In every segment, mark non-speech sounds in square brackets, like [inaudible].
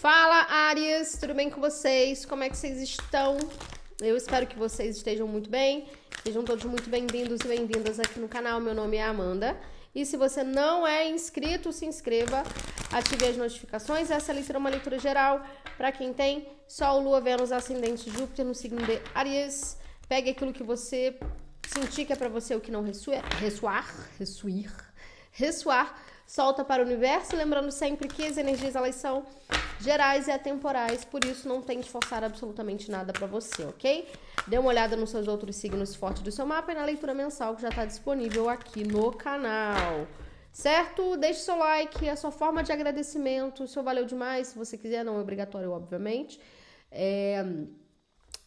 Fala, Áries, tudo bem com vocês? Como é que vocês estão? Eu espero que vocês estejam muito bem. Sejam todos muito bem-vindos e bem-vindas aqui no canal. Meu nome é Amanda. E se você não é inscrito, se inscreva, ative as notificações. Essa leitura é uma leitura geral para quem tem Sol, Lua, Vênus, Ascendente, Júpiter no signo de Áries. Pegue aquilo que você sentir que é para você, o que não ressoar, ressoar, ressoar solta para o universo, lembrando sempre que as energias elas são gerais e atemporais, por isso não tente forçar absolutamente nada para você, ok? Dê uma olhada nos seus outros signos fortes do seu mapa e na leitura mensal que já está disponível aqui no canal. Certo? Deixe seu like, a sua forma de agradecimento, se valeu demais, se você quiser, não é obrigatório, obviamente. É...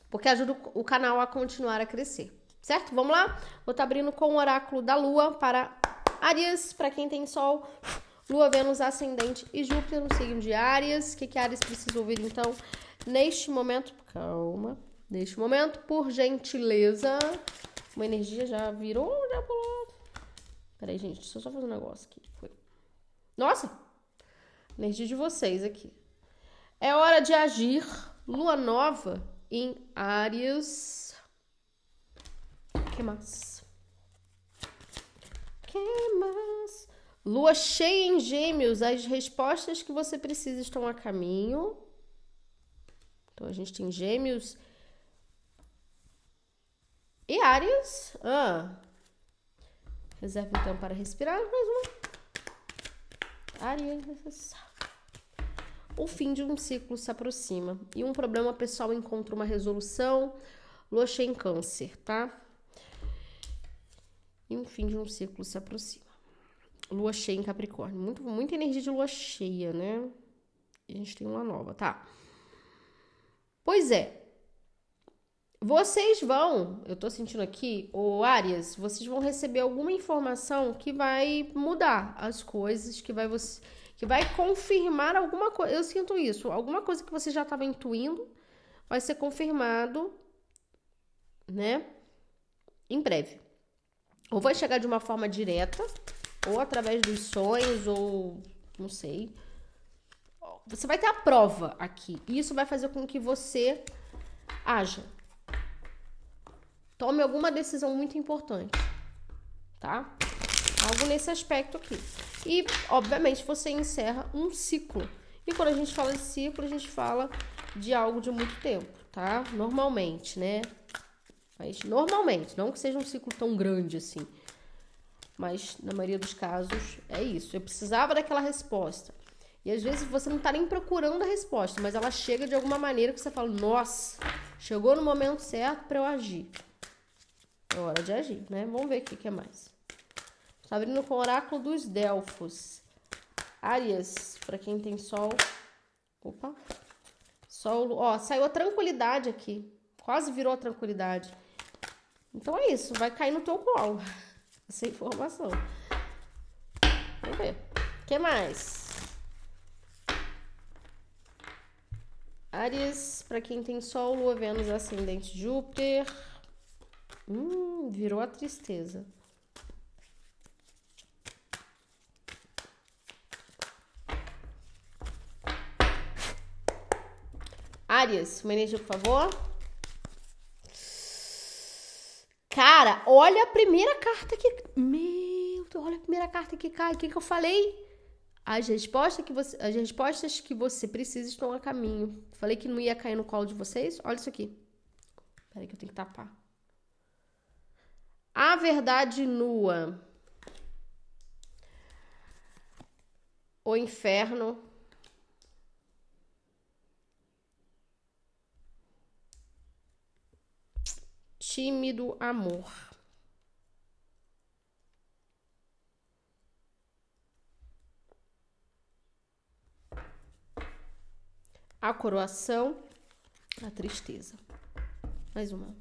Porque ajuda o canal a continuar a crescer. Certo? Vamos lá? Vou estar tá abrindo com o oráculo da lua para Áries, para quem tem Sol, Lua, Vênus, Ascendente e Júpiter no signo de Áries. O que, que Áries precisa ouvir, então, neste momento? Calma. Neste momento, por gentileza. Uma energia já virou, já pulou. Peraí, gente, deixa eu só fazer um negócio aqui. Foi. Nossa! Energia de vocês aqui. É hora de agir. Lua nova em Áries. Que mais? que mais? Lua cheia em gêmeos, as respostas que você precisa estão a caminho. Então a gente tem gêmeos e Áries. Ah. Reserva então para respirar mais uma. Áries. O fim de um ciclo se aproxima e um problema pessoal encontra uma resolução. Lua cheia em câncer, tá? e um fim de um ciclo se aproxima. Lua cheia em Capricórnio. Muito, muita energia de lua cheia, né? E a gente tem uma nova, tá? Pois é. Vocês vão, eu tô sentindo aqui, o Arias, vocês vão receber alguma informação que vai mudar as coisas, que vai você, que vai confirmar alguma coisa. Eu sinto isso, alguma coisa que você já estava intuindo vai ser confirmado, né? Em breve ou vai chegar de uma forma direta, ou através dos sonhos, ou não sei. Você vai ter a prova aqui. E isso vai fazer com que você haja. Tome alguma decisão muito importante, tá? Algo nesse aspecto aqui. E, obviamente, você encerra um ciclo. E quando a gente fala de ciclo, a gente fala de algo de muito tempo, tá? Normalmente, né? Mas normalmente, não que seja um ciclo tão grande assim. Mas na maioria dos casos é isso. Eu precisava daquela resposta. E às vezes você não está nem procurando a resposta, mas ela chega de alguma maneira que você fala: Nossa, chegou no momento certo para eu agir. É hora de agir, né? Vamos ver o que, que é mais. Está abrindo com o oráculo dos Delfos. Áries, para quem tem sol. Opa. Sol, ó, saiu a tranquilidade aqui. Quase virou a tranquilidade. Então é isso, vai cair no teu colo essa informação. Vamos ver. O que mais? Ares, para quem tem Sol, Lua, Vênus, Ascendente, Júpiter. Hum, virou a tristeza. Ares, uma energia, por favor. Cara, olha a primeira carta que. Meu Deus, olha a primeira carta que cai. O que, que eu falei? As respostas que você, as respostas que você precisa estão a caminho. Falei que não ia cair no colo de vocês. Olha isso aqui. Peraí que eu tenho que tapar. A verdade nua. O inferno tímido amor. A coroação, a tristeza. Mais uma.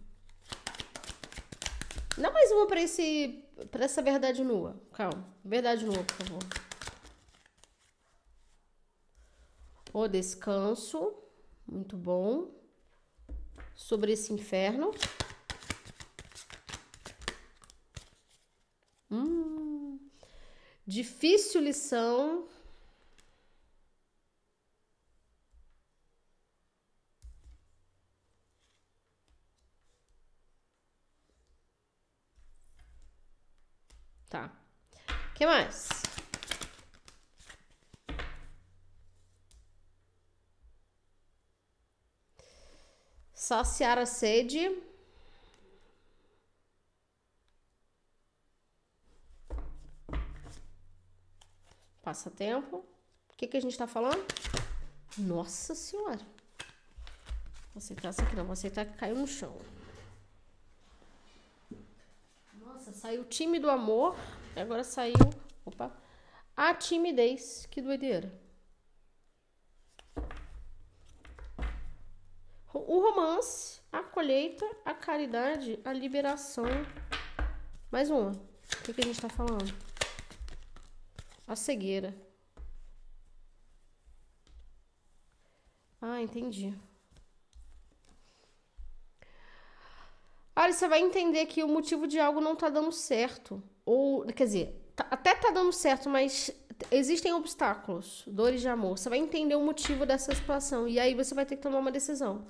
Não mais uma para esse para essa verdade nua. Calma. Verdade nua, por favor. O descanso, muito bom. Sobre esse inferno. Difícil lição. Tá. que mais? Saciar a sede. Passatempo. O que, que a gente tá falando? Nossa senhora. Vou aceitar essa aqui não, vou aceitar que caiu no chão. Nossa, saiu time do amor, agora saiu. Opa! A timidez. Que doideira. O romance, a colheita, a caridade, a liberação. Mais uma. O que, que a gente tá falando? A cegueira. Ah, entendi. Olha, você vai entender que o motivo de algo não tá dando certo. Ou, quer dizer, tá, até tá dando certo, mas existem obstáculos, dores de amor. Você vai entender o motivo dessa situação. E aí você vai ter que tomar uma decisão.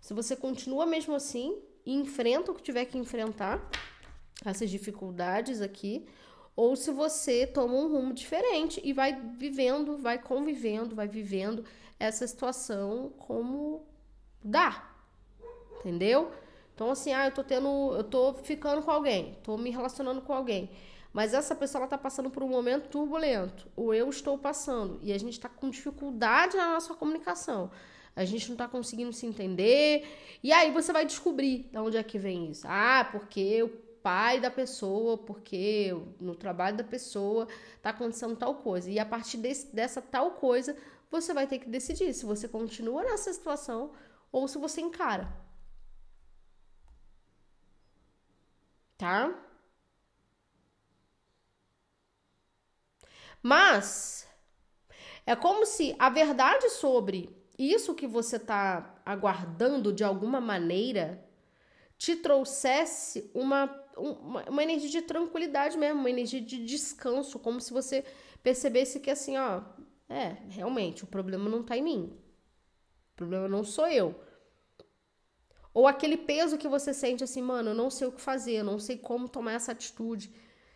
Se você continua mesmo assim enfrenta o que tiver que enfrentar, essas dificuldades aqui, ou se você toma um rumo diferente e vai vivendo, vai convivendo, vai vivendo essa situação como dá. Entendeu? Então, assim, ah, eu tô tendo. Eu tô ficando com alguém, tô me relacionando com alguém. Mas essa pessoa ela tá passando por um momento turbulento. Ou eu estou passando. E a gente está com dificuldade na nossa comunicação. A gente não tá conseguindo se entender. E aí você vai descobrir de onde é que vem isso. Ah, porque o pai da pessoa, porque no trabalho da pessoa tá acontecendo tal coisa. E a partir desse, dessa tal coisa, você vai ter que decidir se você continua nessa situação ou se você encara. Tá? Mas é como se a verdade sobre isso que você está aguardando de alguma maneira te trouxesse uma, uma, uma, energia de tranquilidade mesmo, uma energia de descanso, como se você percebesse que assim, ó, é, realmente, o problema não tá em mim. O problema não sou eu. Ou aquele peso que você sente assim, mano, eu não sei o que fazer, eu não sei como tomar essa atitude.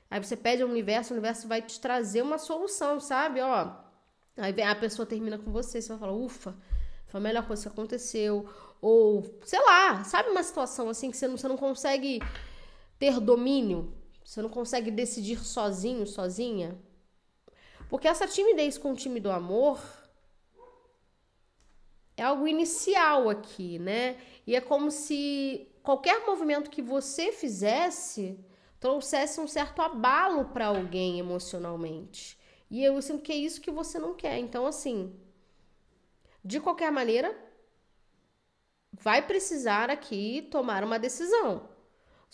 Aí você pede ao universo, o universo vai te trazer uma solução, sabe? Ó, aí a pessoa termina com você, você vai falar, ufa, foi a melhor coisa que aconteceu. Ou, sei lá, sabe uma situação assim que você não, você não consegue ter domínio? Você não consegue decidir sozinho, sozinha? Porque essa timidez com o time do amor é algo inicial aqui, né? E é como se qualquer movimento que você fizesse trouxesse um certo abalo para alguém emocionalmente. E eu sinto que é isso que você não quer. Então, assim, de qualquer maneira, vai precisar aqui tomar uma decisão.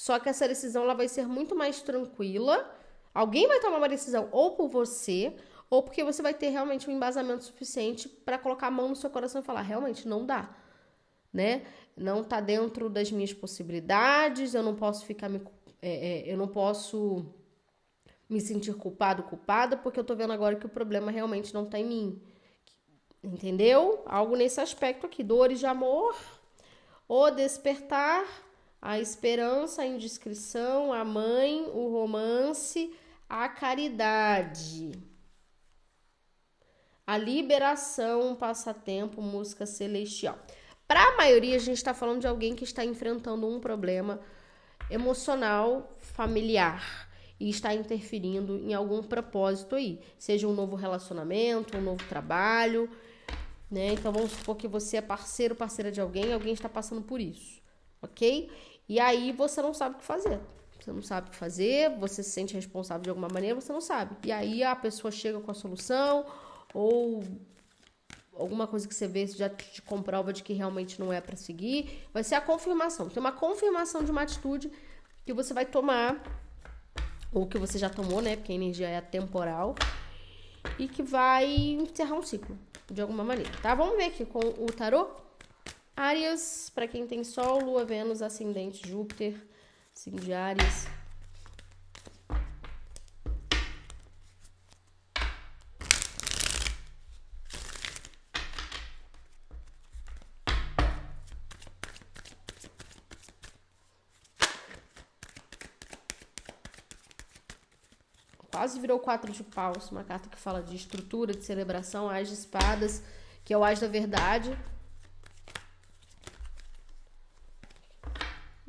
Só que essa decisão ela vai ser muito mais tranquila. Alguém vai tomar uma decisão ou por você, ou porque você vai ter realmente um embasamento suficiente para colocar a mão no seu coração e falar: realmente não dá, né? Não tá dentro das minhas possibilidades, eu não posso ficar me. É, é, eu não posso me sentir culpado, culpada, porque eu tô vendo agora que o problema realmente não tá em mim. Entendeu? Algo nesse aspecto aqui. Dores de amor, o despertar, a esperança, a indiscrição, a mãe, o romance, a caridade. A liberação, passatempo, música celestial. Para a maioria, a gente está falando de alguém que está enfrentando um problema emocional familiar e está interferindo em algum propósito aí, seja um novo relacionamento, um novo trabalho, né? Então vamos supor que você é parceiro, parceira de alguém, alguém está passando por isso, ok? E aí você não sabe o que fazer. Você não sabe o que fazer, você se sente responsável de alguma maneira, você não sabe. E aí a pessoa chega com a solução, ou alguma coisa que você vê já te comprova de que realmente não é para seguir, vai ser a confirmação. Tem uma confirmação de uma atitude que você vai tomar, ou que você já tomou, né? Porque a energia é temporal, e que vai encerrar um ciclo de alguma maneira, tá? Vamos ver aqui com o tarô. Áreas, para quem tem Sol, Lua, Vênus, Ascendente, Júpiter, signo de Áries. quase virou quatro de paus, uma carta que fala de estrutura, de celebração, as de espadas, que é o as da verdade.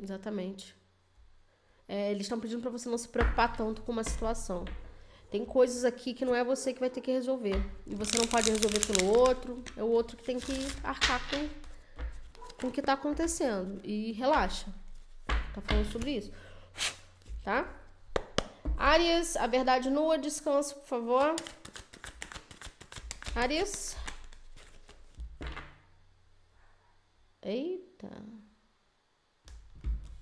Exatamente. É, eles estão pedindo para você não se preocupar tanto com uma situação. Tem coisas aqui que não é você que vai ter que resolver. E você não pode resolver pelo outro. É o outro que tem que arcar com, com o que tá acontecendo. E relaxa. Tá falando sobre isso. Tá? Arias, a verdade nua, descanso, por favor. Arias. Eita.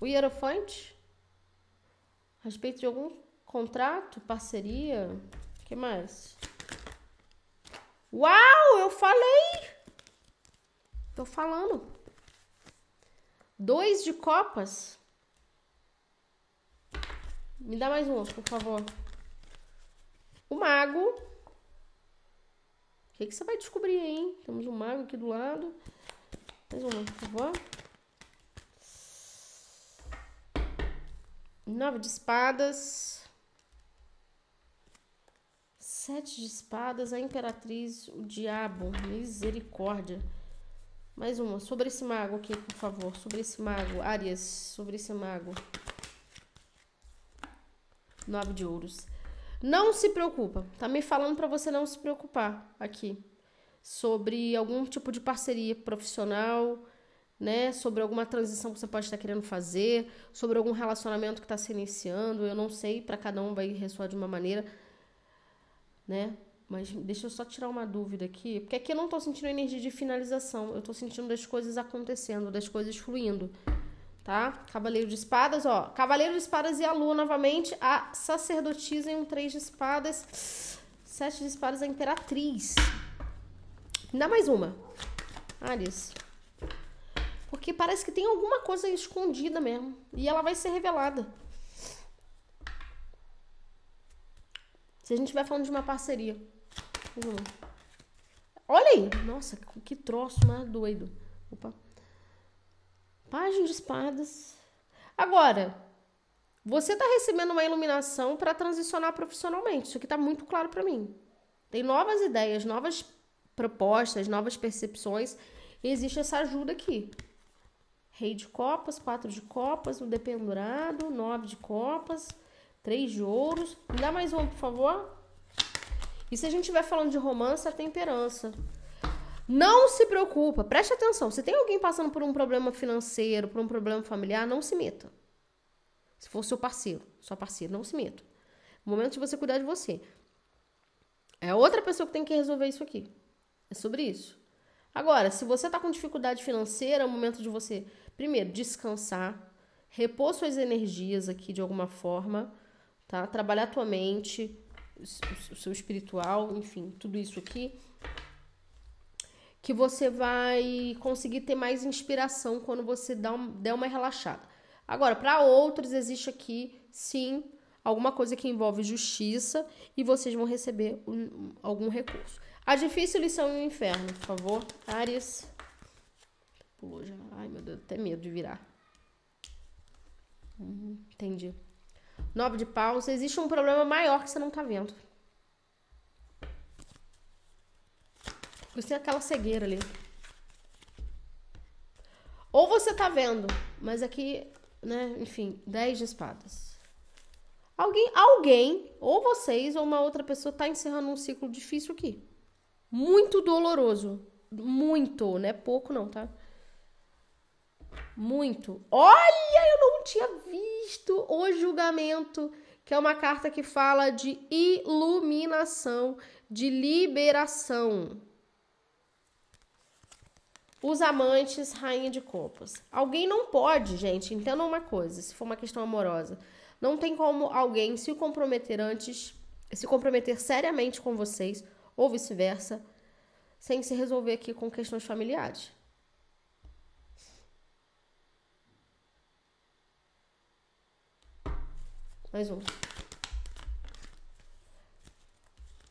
O hierofante? A respeito de algum contrato, parceria? O que mais? Uau, eu falei! Tô falando. Dois de copas. Me dá mais um, por favor. O mago. O que, que você vai descobrir, hein? Temos um mago aqui do lado. Mais uma, por favor. Nove de espadas. Sete de espadas. A imperatriz, o diabo. Misericórdia. Mais uma. Sobre esse mago aqui, por favor. Sobre esse mago. Arias. Sobre esse mago. Nove de ouros. Não se preocupa. Tá me falando para você não se preocupar aqui. Sobre algum tipo de parceria profissional, né? Sobre alguma transição que você pode estar querendo fazer, sobre algum relacionamento que está se iniciando. Eu não sei, para cada um vai ressoar de uma maneira, né? Mas deixa eu só tirar uma dúvida aqui, porque aqui eu não tô sentindo energia de finalização, eu tô sentindo das coisas acontecendo, das coisas fluindo tá? Cavaleiro de espadas, ó. Cavaleiro de espadas e a lua novamente. A sacerdotisa em um três de espadas. Sete de espadas, a imperatriz. Dá mais uma. Alice. Porque parece que tem alguma coisa escondida mesmo. E ela vai ser revelada. Se a gente estiver falando de uma parceria. Olha aí. Nossa, que troço mais doido. Opa. Página de espadas. Agora, você está recebendo uma iluminação para transicionar profissionalmente. Isso aqui está muito claro para mim. Tem novas ideias, novas propostas, novas percepções. E existe essa ajuda aqui. Rei de copas, quatro de copas, o dependurado, nove de copas, três de ouros. Me dá mais um, por favor. E se a gente estiver falando de romance, a temperança. Não se preocupa, preste atenção. Se tem alguém passando por um problema financeiro, por um problema familiar, não se meta. Se for seu parceiro, sua parceira, não se meta. O momento de você cuidar de você. É outra pessoa que tem que resolver isso aqui. É sobre isso. Agora, se você está com dificuldade financeira, é o momento de você, primeiro, descansar, repor suas energias aqui de alguma forma, tá? Trabalhar tua mente, o seu espiritual, enfim, tudo isso aqui que você vai conseguir ter mais inspiração quando você dá um, der uma relaxada. Agora, para outros, existe aqui, sim, alguma coisa que envolve justiça e vocês vão receber um, algum recurso. A difícil lição e o inferno, por favor. Ares. Pulou já. Ai, meu Deus, até medo de virar. Hum, entendi. Nove de paus. Existe um problema maior que você não tá vendo. Você tem aquela cegueira ali. Ou você tá vendo, mas aqui, né, enfim, 10 de espadas. Alguém, alguém, ou vocês ou uma outra pessoa tá encerrando um ciclo difícil aqui. Muito doloroso. Muito, não é pouco não, tá? Muito. Olha, eu não tinha visto o julgamento, que é uma carta que fala de iluminação, de liberação. Os amantes, rainha de copas. Alguém não pode, gente, entendam uma coisa, se for uma questão amorosa. Não tem como alguém se comprometer antes, se comprometer seriamente com vocês, ou vice-versa, sem se resolver aqui com questões familiares. Mais um.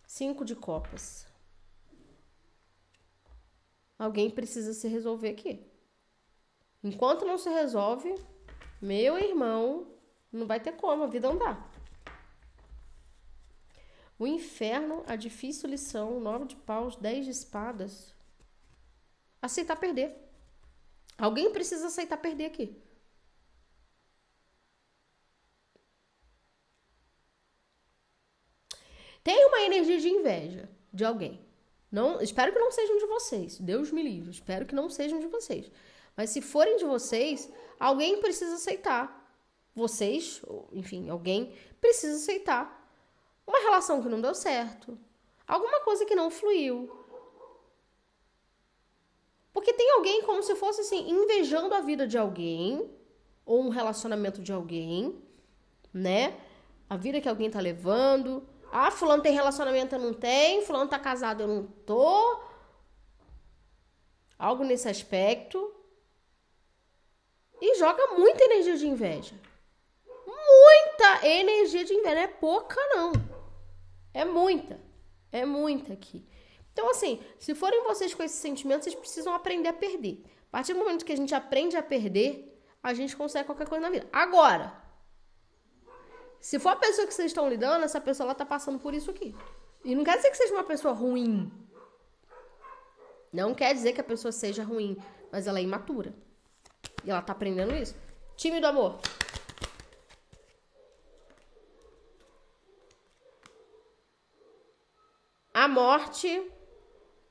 Cinco de copas. Alguém precisa se resolver aqui. Enquanto não se resolve, meu irmão, não vai ter como, a vida andar. O inferno, a difícil lição, nove de paus, dez de espadas. Aceitar perder. Alguém precisa aceitar perder aqui. Tem uma energia de inveja de alguém. Não, espero que não sejam de vocês. Deus me livre. Espero que não sejam de vocês. Mas se forem de vocês, alguém precisa aceitar. Vocês, enfim, alguém precisa aceitar uma relação que não deu certo, alguma coisa que não fluiu. Porque tem alguém como se fosse assim, invejando a vida de alguém, ou um relacionamento de alguém, né? A vida que alguém tá levando, ah, fulano tem relacionamento, eu não tenho. Fulano tá casado, eu não tô. Algo nesse aspecto. E joga muita energia de inveja. Muita energia de inveja. Não é pouca, não. É muita. É muita aqui. Então, assim, se forem vocês com esses sentimentos, vocês precisam aprender a perder. A partir do momento que a gente aprende a perder, a gente consegue qualquer coisa na vida. Agora, se for a pessoa que vocês estão lidando, essa pessoa ela tá passando por isso aqui. E não quer dizer que seja uma pessoa ruim. Não quer dizer que a pessoa seja ruim, mas ela é imatura. E ela tá aprendendo isso. Time do amor. A morte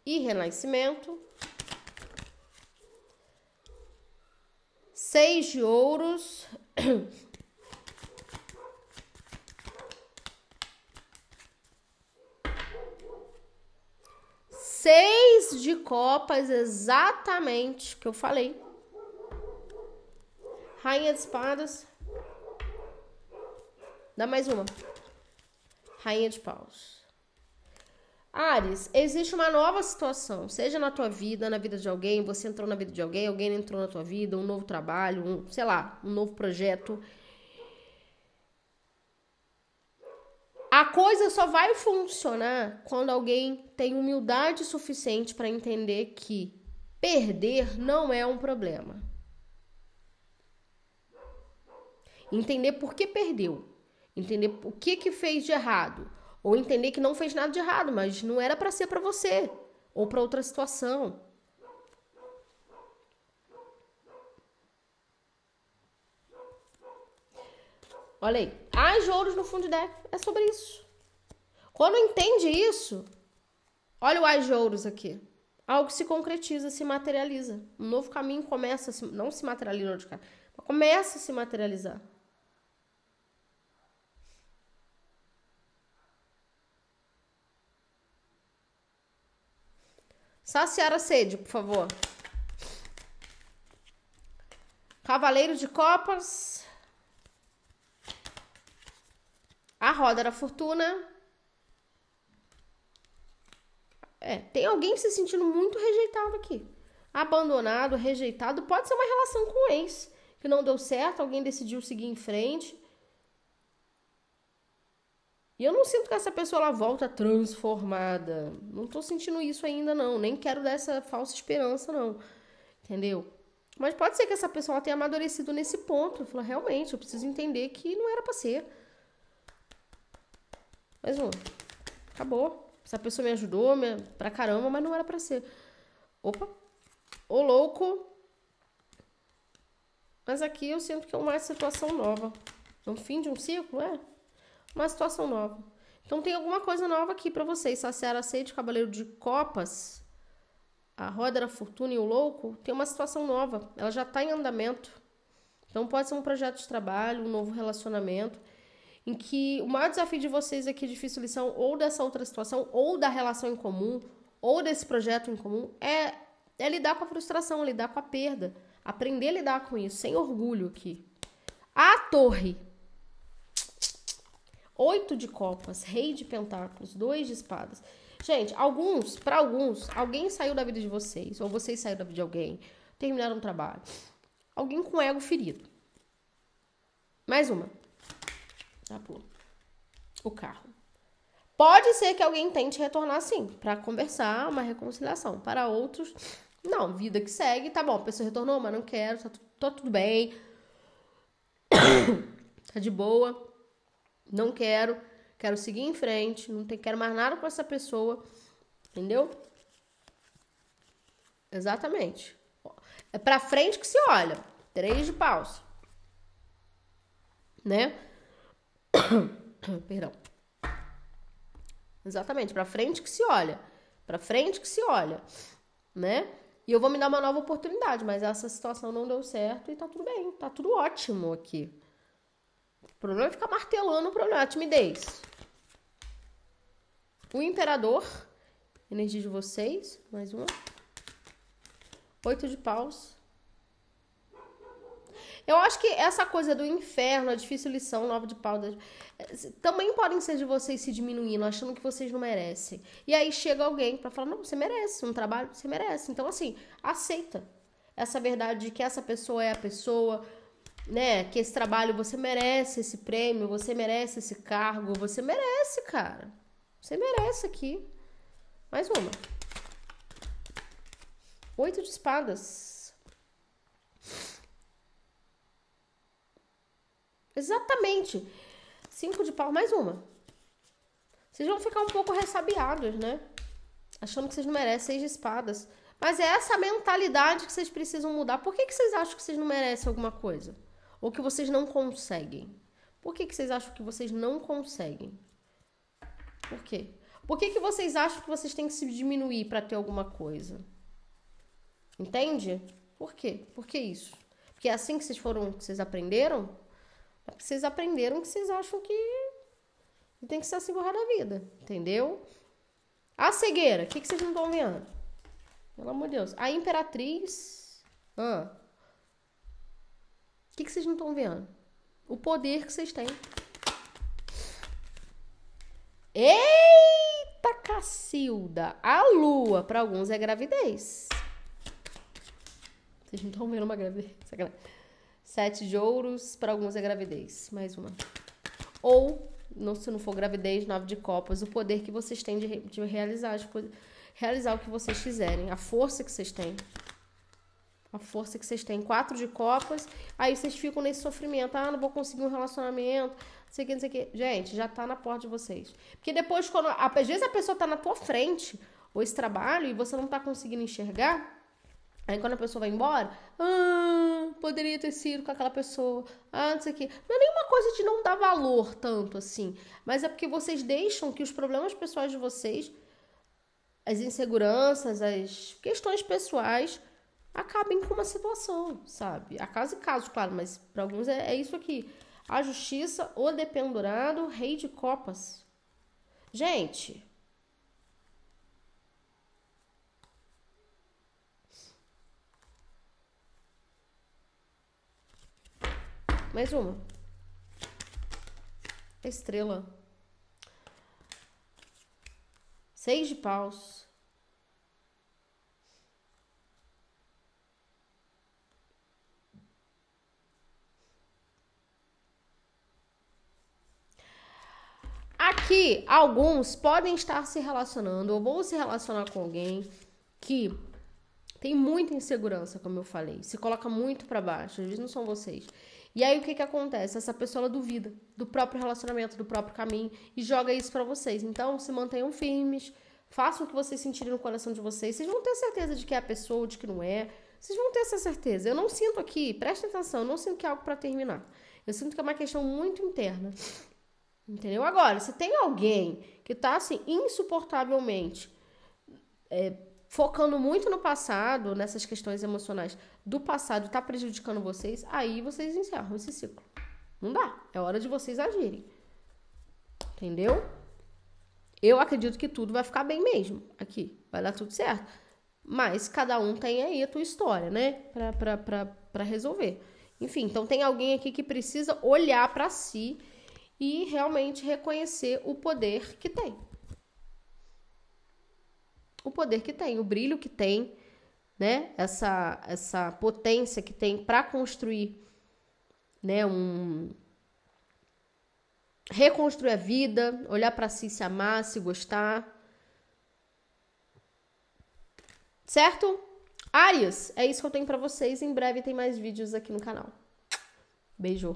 e renascimento. Seis de ouros. [clears throat] seis de copas, exatamente que eu falei. Rainha de espadas. Dá mais uma. Rainha de paus. Ares, existe uma nova situação, seja na tua vida, na vida de alguém, você entrou na vida de alguém, alguém entrou na tua vida, um novo trabalho, um, sei lá, um novo projeto. A coisa só vai funcionar quando alguém tem humildade suficiente para entender que perder não é um problema. Entender por que perdeu, entender o que que fez de errado, ou entender que não fez nada de errado, mas não era para ser para você ou para outra situação. Olha aí. As de no fundo de deck. É sobre isso. Quando entende isso, olha o as de ouros aqui. Algo se concretiza, se materializa. Um novo caminho começa a se, não se materializa, mas começa a se materializar. Saciar a sede, por favor. Cavaleiro de Copas. A roda da fortuna. É, tem alguém se sentindo muito rejeitado aqui. Abandonado, rejeitado. Pode ser uma relação com o ex que não deu certo, alguém decidiu seguir em frente. E eu não sinto que essa pessoa ela volta transformada. Não tô sentindo isso ainda não, nem quero dar essa falsa esperança não. Entendeu? Mas pode ser que essa pessoa tenha amadurecido nesse ponto. Falou, realmente, eu preciso entender que não era para ser. Mais um. Acabou. Essa pessoa me ajudou me... pra caramba, mas não era pra ser. Opa. Ô louco. Mas aqui eu sinto que é uma situação nova. No fim de um ciclo, é. Uma situação nova. Então tem alguma coisa nova aqui para vocês. Saciar aceite, Cavaleiro de Copas, a Roda da Fortuna e o Louco, tem uma situação nova. Ela já está em andamento. Então pode ser um projeto de trabalho, um novo relacionamento em que o maior desafio de vocês aqui, difícil lição, ou dessa outra situação, ou da relação em comum, ou desse projeto em comum, é, é lidar com a frustração, lidar com a perda. Aprender a lidar com isso, sem orgulho aqui. A torre. Oito de copas, rei de pentáculos, dois de espadas. Gente, alguns, para alguns, alguém saiu da vida de vocês, ou vocês saíram da vida de alguém, terminaram um trabalho. Alguém com ego ferido. Mais uma. Pô. O carro. Pode ser que alguém tente retornar sim, para conversar, uma reconciliação. Para outros, não, vida que segue, tá bom, a pessoa retornou, mas não quero, tá, tá tudo bem. [coughs] tá de boa. Não quero. quero seguir em frente, não quero mais nada com essa pessoa, entendeu? Exatamente. É pra frente que se olha. Três de paus. Né? [coughs] Perdão. Exatamente, pra frente que se olha. Pra frente que se olha, né? E eu vou me dar uma nova oportunidade, mas essa situação não deu certo e tá tudo bem, tá tudo ótimo aqui. O problema é ficar martelando o problema, a timidez. O imperador, energia de vocês, mais uma. Oito de paus. Eu acho que essa coisa do inferno, a difícil lição, nove de pau, também podem ser de vocês se diminuindo, achando que vocês não merecem. E aí chega alguém para falar: não, você merece um trabalho, você merece. Então, assim, aceita essa verdade de que essa pessoa é a pessoa, né? Que esse trabalho você merece esse prêmio, você merece esse cargo, você merece, cara. Você merece aqui. Mais uma. Oito de espadas. Exatamente. Cinco de pau, mais uma. Vocês vão ficar um pouco ressabiados, né? Achando que vocês não merecem seis de espadas. Mas é essa mentalidade que vocês precisam mudar. Por que, que vocês acham que vocês não merecem alguma coisa? Ou que vocês não conseguem? Por que, que vocês acham que vocês não conseguem? Por quê? Por que, que vocês acham que vocês têm que se diminuir para ter alguma coisa? Entende? Por quê? Por que isso? Porque é assim que vocês foram, que vocês aprenderam? É porque vocês aprenderam que vocês acham que tem que ser assim da vida, entendeu? A cegueira, o que, que vocês não estão vendo? Pelo amor de Deus. A imperatriz. Ah. O que, que vocês não estão vendo? O poder que vocês têm. Eita, Cacilda! A lua, para alguns, é gravidez. Vocês não estão vendo uma gravidez. Sete de ouros, para alguns é gravidez. Mais uma. Ou, não, se não for gravidez, nove de copas, o poder que vocês têm de, de realizar, de realizar o que vocês quiserem. A força que vocês têm. A força que vocês têm. Quatro de copas. Aí vocês ficam nesse sofrimento. Ah, não vou conseguir um relacionamento. Não sei o que, não sei o que. Gente, já tá na porta de vocês. Porque depois, quando. Às vezes a pessoa tá na tua frente, ou esse trabalho, e você não tá conseguindo enxergar. Aí quando a pessoa vai embora, ah, poderia ter sido com aquela pessoa, ah, não sei o quê. Não é nenhuma coisa de não dar valor tanto assim, mas é porque vocês deixam que os problemas pessoais de vocês, as inseguranças, as questões pessoais, acabem com uma situação, sabe? A caso e caso, claro, mas para alguns é, é isso aqui. A justiça, o dependurado, rei de copas. Gente, Mais uma. Estrela. Seis de paus. Aqui, alguns podem estar se relacionando ou vão se relacionar com alguém que tem muita insegurança, como eu falei, se coloca muito para baixo. Às vezes não são vocês. E aí o que que acontece? Essa pessoa duvida do próprio relacionamento, do próprio caminho e joga isso para vocês. Então, se mantenham firmes, façam o que vocês sentirem no coração de vocês. Vocês vão ter certeza de que é a pessoa de que não é. Vocês vão ter essa certeza. Eu não sinto aqui, prestem atenção, eu não sinto que é algo para terminar. Eu sinto que é uma questão muito interna. Entendeu? Agora, se tem alguém que tá assim insuportavelmente é, focando muito no passado, nessas questões emocionais do passado, está prejudicando vocês, aí vocês encerram esse ciclo. Não dá. É hora de vocês agirem. Entendeu? Eu acredito que tudo vai ficar bem mesmo aqui. Vai dar tudo certo. Mas cada um tem aí a tua história, né? Pra, pra, pra, pra resolver. Enfim, então tem alguém aqui que precisa olhar para si e realmente reconhecer o poder que tem o poder que tem, o brilho que tem, né? Essa essa potência que tem para construir, né, um reconstruir a vida, olhar para si, se amar, se gostar. Certo? Áreas, é isso que eu tenho para vocês. Em breve tem mais vídeos aqui no canal. Beijo.